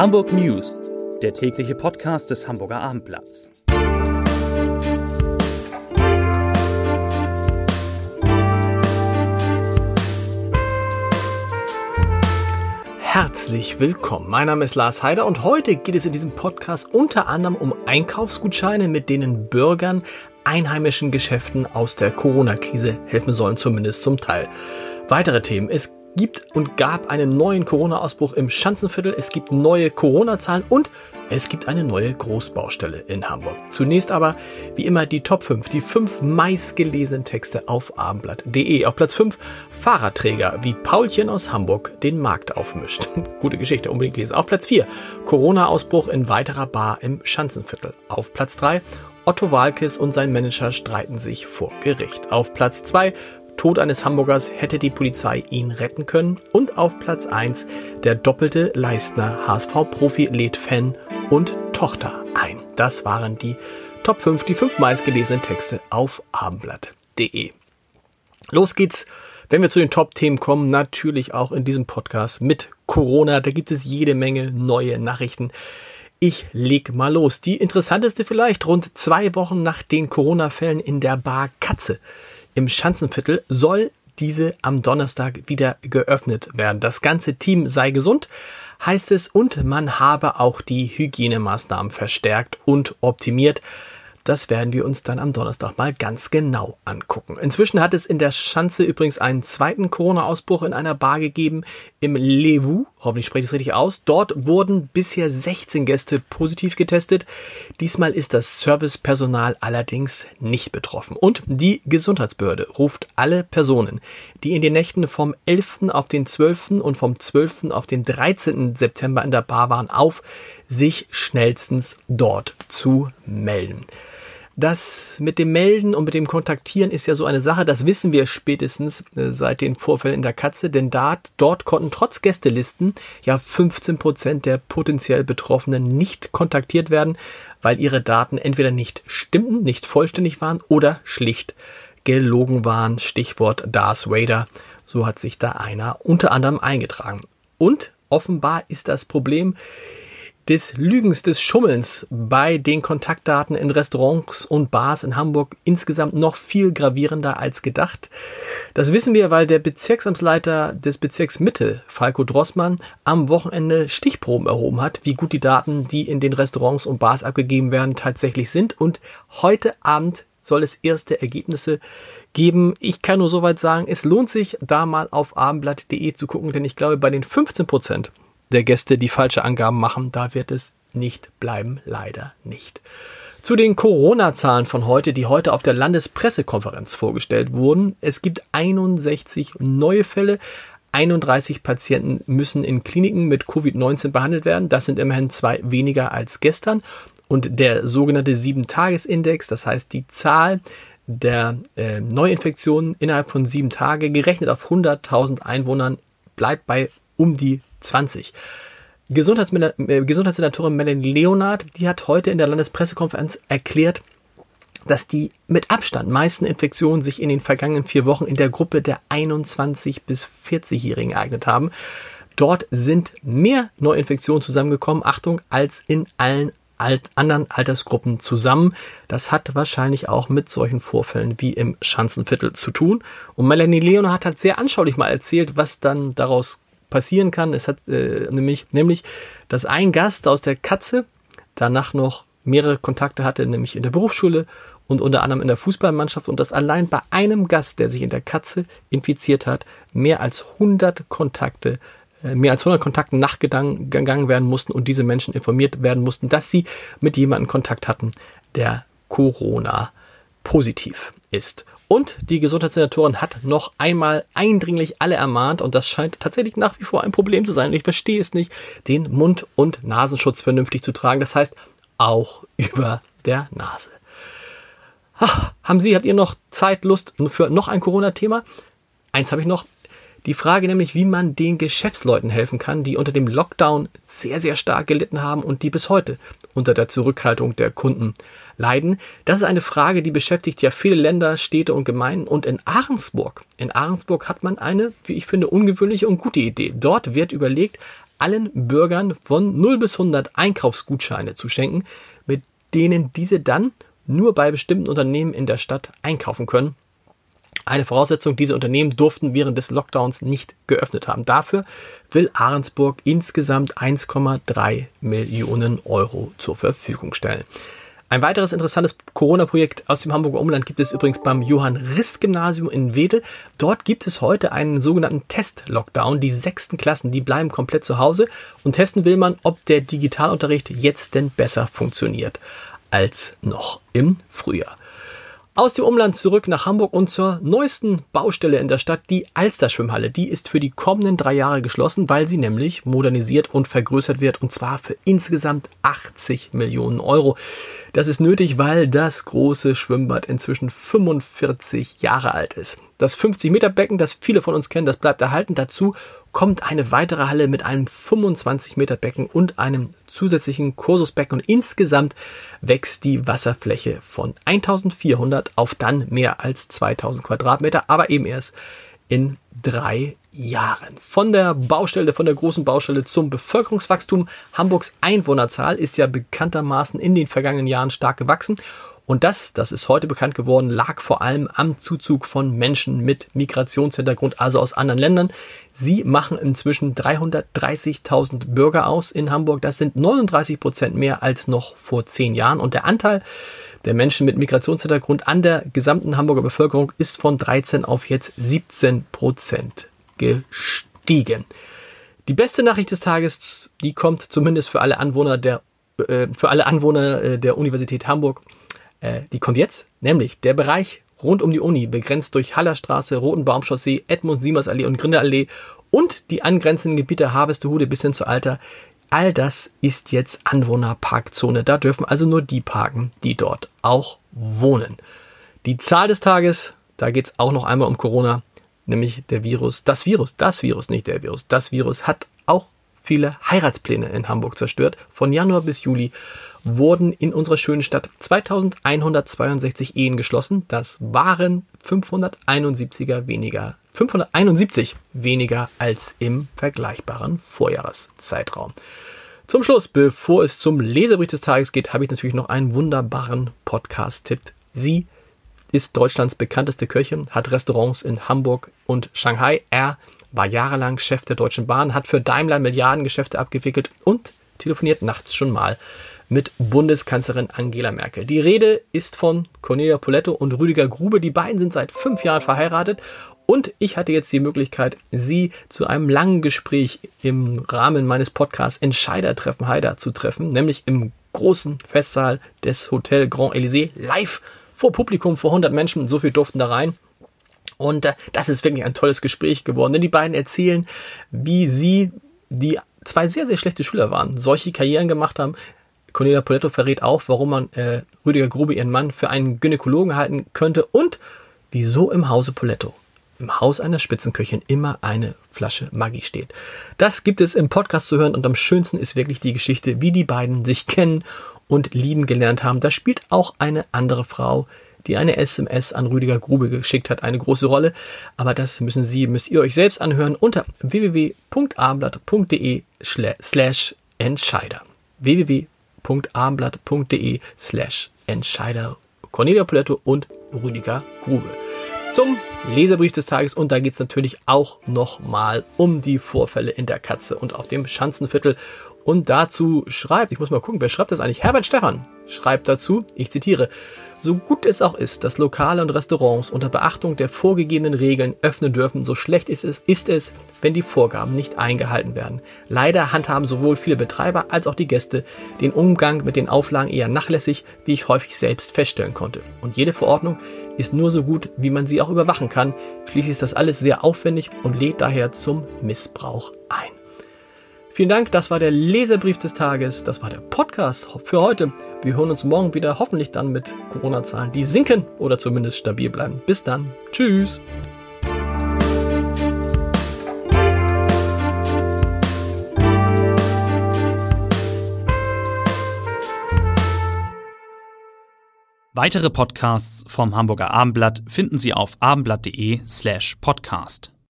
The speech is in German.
Hamburg News, der tägliche Podcast des Hamburger Abendblatts. Herzlich willkommen. Mein Name ist Lars Heider und heute geht es in diesem Podcast unter anderem um Einkaufsgutscheine, mit denen Bürgern einheimischen Geschäften aus der Corona-Krise helfen sollen, zumindest zum Teil. Weitere Themen. Es gibt und gab einen neuen Corona-Ausbruch im Schanzenviertel, es gibt neue Corona-Zahlen und es gibt eine neue Großbaustelle in Hamburg. Zunächst aber, wie immer, die Top 5, die fünf meistgelesenen Texte auf abendblatt.de. Auf Platz 5 Fahrradträger, wie Paulchen aus Hamburg den Markt aufmischt. Gute Geschichte, unbedingt lesen. Auf Platz 4 Corona-Ausbruch in weiterer Bar im Schanzenviertel. Auf Platz 3 Otto Walkes und sein Manager streiten sich vor Gericht. Auf Platz 2 Tod eines Hamburgers hätte die Polizei ihn retten können. Und auf Platz 1 der doppelte Leistner HSV-Profi lädt Fan und Tochter ein. Das waren die Top 5, die fünf meistgelesenen Texte auf abendblatt.de. Los geht's, wenn wir zu den Top-Themen kommen, natürlich auch in diesem Podcast mit Corona. Da gibt es jede Menge neue Nachrichten. Ich leg mal los. Die interessanteste vielleicht, rund zwei Wochen nach den Corona-Fällen in der Bar Katze im Schanzenviertel soll diese am Donnerstag wieder geöffnet werden. Das ganze Team sei gesund, heißt es, und man habe auch die Hygienemaßnahmen verstärkt und optimiert. Das werden wir uns dann am Donnerstag mal ganz genau angucken. Inzwischen hat es in der Schanze übrigens einen zweiten Corona-Ausbruch in einer Bar gegeben, im Levu. Hoffentlich spreche ich es richtig aus. Dort wurden bisher 16 Gäste positiv getestet. Diesmal ist das Servicepersonal allerdings nicht betroffen. Und die Gesundheitsbehörde ruft alle Personen, die in den Nächten vom 11. auf den 12. und vom 12. auf den 13. September in der Bar waren, auf, sich schnellstens dort zu melden. Das mit dem Melden und mit dem Kontaktieren ist ja so eine Sache, das wissen wir spätestens äh, seit den Vorfällen in der Katze, denn dort, dort konnten trotz Gästelisten ja 15 Prozent der potenziell Betroffenen nicht kontaktiert werden, weil ihre Daten entweder nicht stimmten, nicht vollständig waren oder schlicht gelogen waren. Stichwort Darth Vader. So hat sich da einer unter anderem eingetragen. Und offenbar ist das Problem, des Lügens, des Schummelns bei den Kontaktdaten in Restaurants und Bars in Hamburg insgesamt noch viel gravierender als gedacht. Das wissen wir, weil der Bezirksamtsleiter des Bezirks Mitte, Falco Drossmann, am Wochenende Stichproben erhoben hat, wie gut die Daten, die in den Restaurants und Bars abgegeben werden, tatsächlich sind. Und heute Abend soll es erste Ergebnisse geben. Ich kann nur soweit sagen, es lohnt sich, da mal auf abendblatt.de zu gucken, denn ich glaube, bei den 15 Prozent der Gäste, die falsche Angaben machen. Da wird es nicht bleiben, leider nicht. Zu den Corona-Zahlen von heute, die heute auf der Landespressekonferenz vorgestellt wurden. Es gibt 61 neue Fälle. 31 Patienten müssen in Kliniken mit Covid-19 behandelt werden. Das sind immerhin zwei weniger als gestern. Und der sogenannte 7-Tages-Index, das heißt die Zahl der äh, Neuinfektionen innerhalb von sieben Tagen, gerechnet auf 100.000 Einwohnern, bleibt bei um die 20. Gesundheitssenatorin, Gesundheitssenatorin Melanie Leonard, die hat heute in der Landespressekonferenz erklärt, dass die mit Abstand meisten Infektionen sich in den vergangenen vier Wochen in der Gruppe der 21 bis 40-Jährigen ereignet haben. Dort sind mehr Neuinfektionen zusammengekommen, Achtung, als in allen alt, anderen Altersgruppen zusammen. Das hat wahrscheinlich auch mit solchen Vorfällen wie im Schanzenviertel zu tun. Und Melanie Leonard hat sehr anschaulich mal erzählt, was dann daraus passieren kann. Es hat äh, nämlich, nämlich, dass ein Gast aus der Katze danach noch mehrere Kontakte hatte, nämlich in der Berufsschule und unter anderem in der Fußballmannschaft und dass allein bei einem Gast, der sich in der Katze infiziert hat, mehr als 100 Kontakte äh, mehr als 100 Kontakten nachgegangen werden mussten und diese Menschen informiert werden mussten, dass sie mit jemandem Kontakt hatten, der Corona positiv ist. Und die Gesundheitssenatorin hat noch einmal eindringlich alle ermahnt, und das scheint tatsächlich nach wie vor ein Problem zu sein, und ich verstehe es nicht, den Mund- und Nasenschutz vernünftig zu tragen. Das heißt, auch über der Nase. Ach, haben Sie, habt ihr noch Zeit, Lust für noch ein Corona-Thema? Eins habe ich noch. Die Frage nämlich, wie man den Geschäftsleuten helfen kann, die unter dem Lockdown sehr, sehr stark gelitten haben und die bis heute unter der Zurückhaltung der Kunden leiden? Das ist eine Frage, die beschäftigt ja viele Länder, Städte und Gemeinden. Und in Ahrensburg, in Ahrensburg hat man eine, wie ich finde, ungewöhnliche und gute Idee. Dort wird überlegt, allen Bürgern von 0 bis 100 Einkaufsgutscheine zu schenken, mit denen diese dann nur bei bestimmten Unternehmen in der Stadt einkaufen können. Eine Voraussetzung, diese Unternehmen durften während des Lockdowns nicht geöffnet haben. Dafür will Ahrensburg insgesamt 1,3 Millionen Euro zur Verfügung stellen. Ein weiteres interessantes Corona-Projekt aus dem Hamburger Umland gibt es übrigens beim Johann-Rist-Gymnasium in Wedel. Dort gibt es heute einen sogenannten Test-Lockdown. Die sechsten Klassen, die bleiben komplett zu Hause und testen will man, ob der Digitalunterricht jetzt denn besser funktioniert als noch im Frühjahr. Aus dem Umland zurück nach Hamburg und zur neuesten Baustelle in der Stadt, die Alster-Schwimmhalle. Die ist für die kommenden drei Jahre geschlossen, weil sie nämlich modernisiert und vergrößert wird und zwar für insgesamt 80 Millionen Euro. Das ist nötig, weil das große Schwimmbad inzwischen 45 Jahre alt ist. Das 50 Meter Becken, das viele von uns kennen, das bleibt erhalten. Dazu kommt eine weitere Halle mit einem 25 Meter Becken und einem zusätzlichen Kursusbecken und insgesamt wächst die Wasserfläche von 1400 auf dann mehr als 2000 Quadratmeter, aber eben erst in drei Jahren. Von der Baustelle, von der großen Baustelle zum Bevölkerungswachstum. Hamburgs Einwohnerzahl ist ja bekanntermaßen in den vergangenen Jahren stark gewachsen und das, das ist heute bekannt geworden, lag vor allem am Zuzug von Menschen mit Migrationshintergrund, also aus anderen Ländern. Sie machen inzwischen 330.000 Bürger aus in Hamburg. Das sind 39 Prozent mehr als noch vor zehn Jahren. Und der Anteil der Menschen mit Migrationshintergrund an der gesamten Hamburger Bevölkerung ist von 13 auf jetzt 17 Prozent gestiegen. Die beste Nachricht des Tages, die kommt zumindest für alle Anwohner der, äh, für alle Anwohner äh, der Universität Hamburg äh, die kommt jetzt, nämlich der Bereich rund um die Uni, begrenzt durch Hallerstraße, Rotenbaumchaussee, Edmund-Siemers-Allee und Grindelallee und die angrenzenden Gebiete Harvestehude bis hin zu Alter. All das ist jetzt Anwohnerparkzone. Da dürfen also nur die parken, die dort auch wohnen. Die Zahl des Tages, da geht es auch noch einmal um Corona, nämlich der Virus, das Virus, das Virus, nicht der Virus, das Virus hat auch viele Heiratspläne in Hamburg zerstört, von Januar bis Juli wurden in unserer schönen Stadt 2162 Ehen geschlossen. Das waren 571er weniger, 571 weniger als im vergleichbaren Vorjahreszeitraum. Zum Schluss, bevor es zum Leserbrief des Tages geht, habe ich natürlich noch einen wunderbaren Podcast-Tipp. Sie ist Deutschlands bekannteste Köchin, hat Restaurants in Hamburg und Shanghai. Er war jahrelang Chef der Deutschen Bahn, hat für Daimler Milliardengeschäfte abgewickelt und telefoniert nachts schon mal mit Bundeskanzlerin Angela Merkel. Die Rede ist von Cornelia Poletto und Rüdiger Grube. Die beiden sind seit fünf Jahren verheiratet und ich hatte jetzt die Möglichkeit, sie zu einem langen Gespräch im Rahmen meines Podcasts Entscheidertreffen Heider zu treffen, nämlich im großen Festsaal des Hotel Grand Elysée live vor Publikum, vor 100 Menschen. So viel durften da rein. Und äh, das ist wirklich ein tolles Gespräch geworden, denn die beiden erzählen, wie sie, die zwei sehr, sehr schlechte Schüler waren, solche Karrieren gemacht haben, Cornelia Poletto verrät auch, warum man äh, Rüdiger Grube, ihren Mann, für einen Gynäkologen halten könnte und wieso im Hause Poletto, im Haus einer Spitzenköchin, immer eine Flasche Maggi steht. Das gibt es im Podcast zu hören und am schönsten ist wirklich die Geschichte, wie die beiden sich kennen und lieben gelernt haben. Da spielt auch eine andere Frau, die eine SMS an Rüdiger Grube geschickt hat, eine große Rolle. Aber das müssen Sie, müsst ihr euch selbst anhören unter www.abendblatt.de slash Entscheider. www www.abendblatt.de slash Entscheider Cornelia Poletto und Rüdiger Grube. Zum Leserbrief des Tages und da geht es natürlich auch nochmal um die Vorfälle in der Katze und auf dem Schanzenviertel. Und dazu schreibt, ich muss mal gucken, wer schreibt das eigentlich? Herbert Stefan schreibt dazu, ich zitiere, so gut es auch ist, dass Lokale und Restaurants unter Beachtung der vorgegebenen Regeln öffnen dürfen, so schlecht ist es, ist es, wenn die Vorgaben nicht eingehalten werden. Leider handhaben sowohl viele Betreiber als auch die Gäste den Umgang mit den Auflagen eher nachlässig, wie ich häufig selbst feststellen konnte. Und jede Verordnung ist nur so gut, wie man sie auch überwachen kann. Schließlich ist das alles sehr aufwendig und lädt daher zum Missbrauch ein. Vielen Dank, das war der Leserbrief des Tages, das war der Podcast für heute. Wir hören uns morgen wieder, hoffentlich dann mit Corona-Zahlen, die sinken oder zumindest stabil bleiben. Bis dann. Tschüss. Weitere Podcasts vom Hamburger Abendblatt finden Sie auf abendblatt.de slash podcast.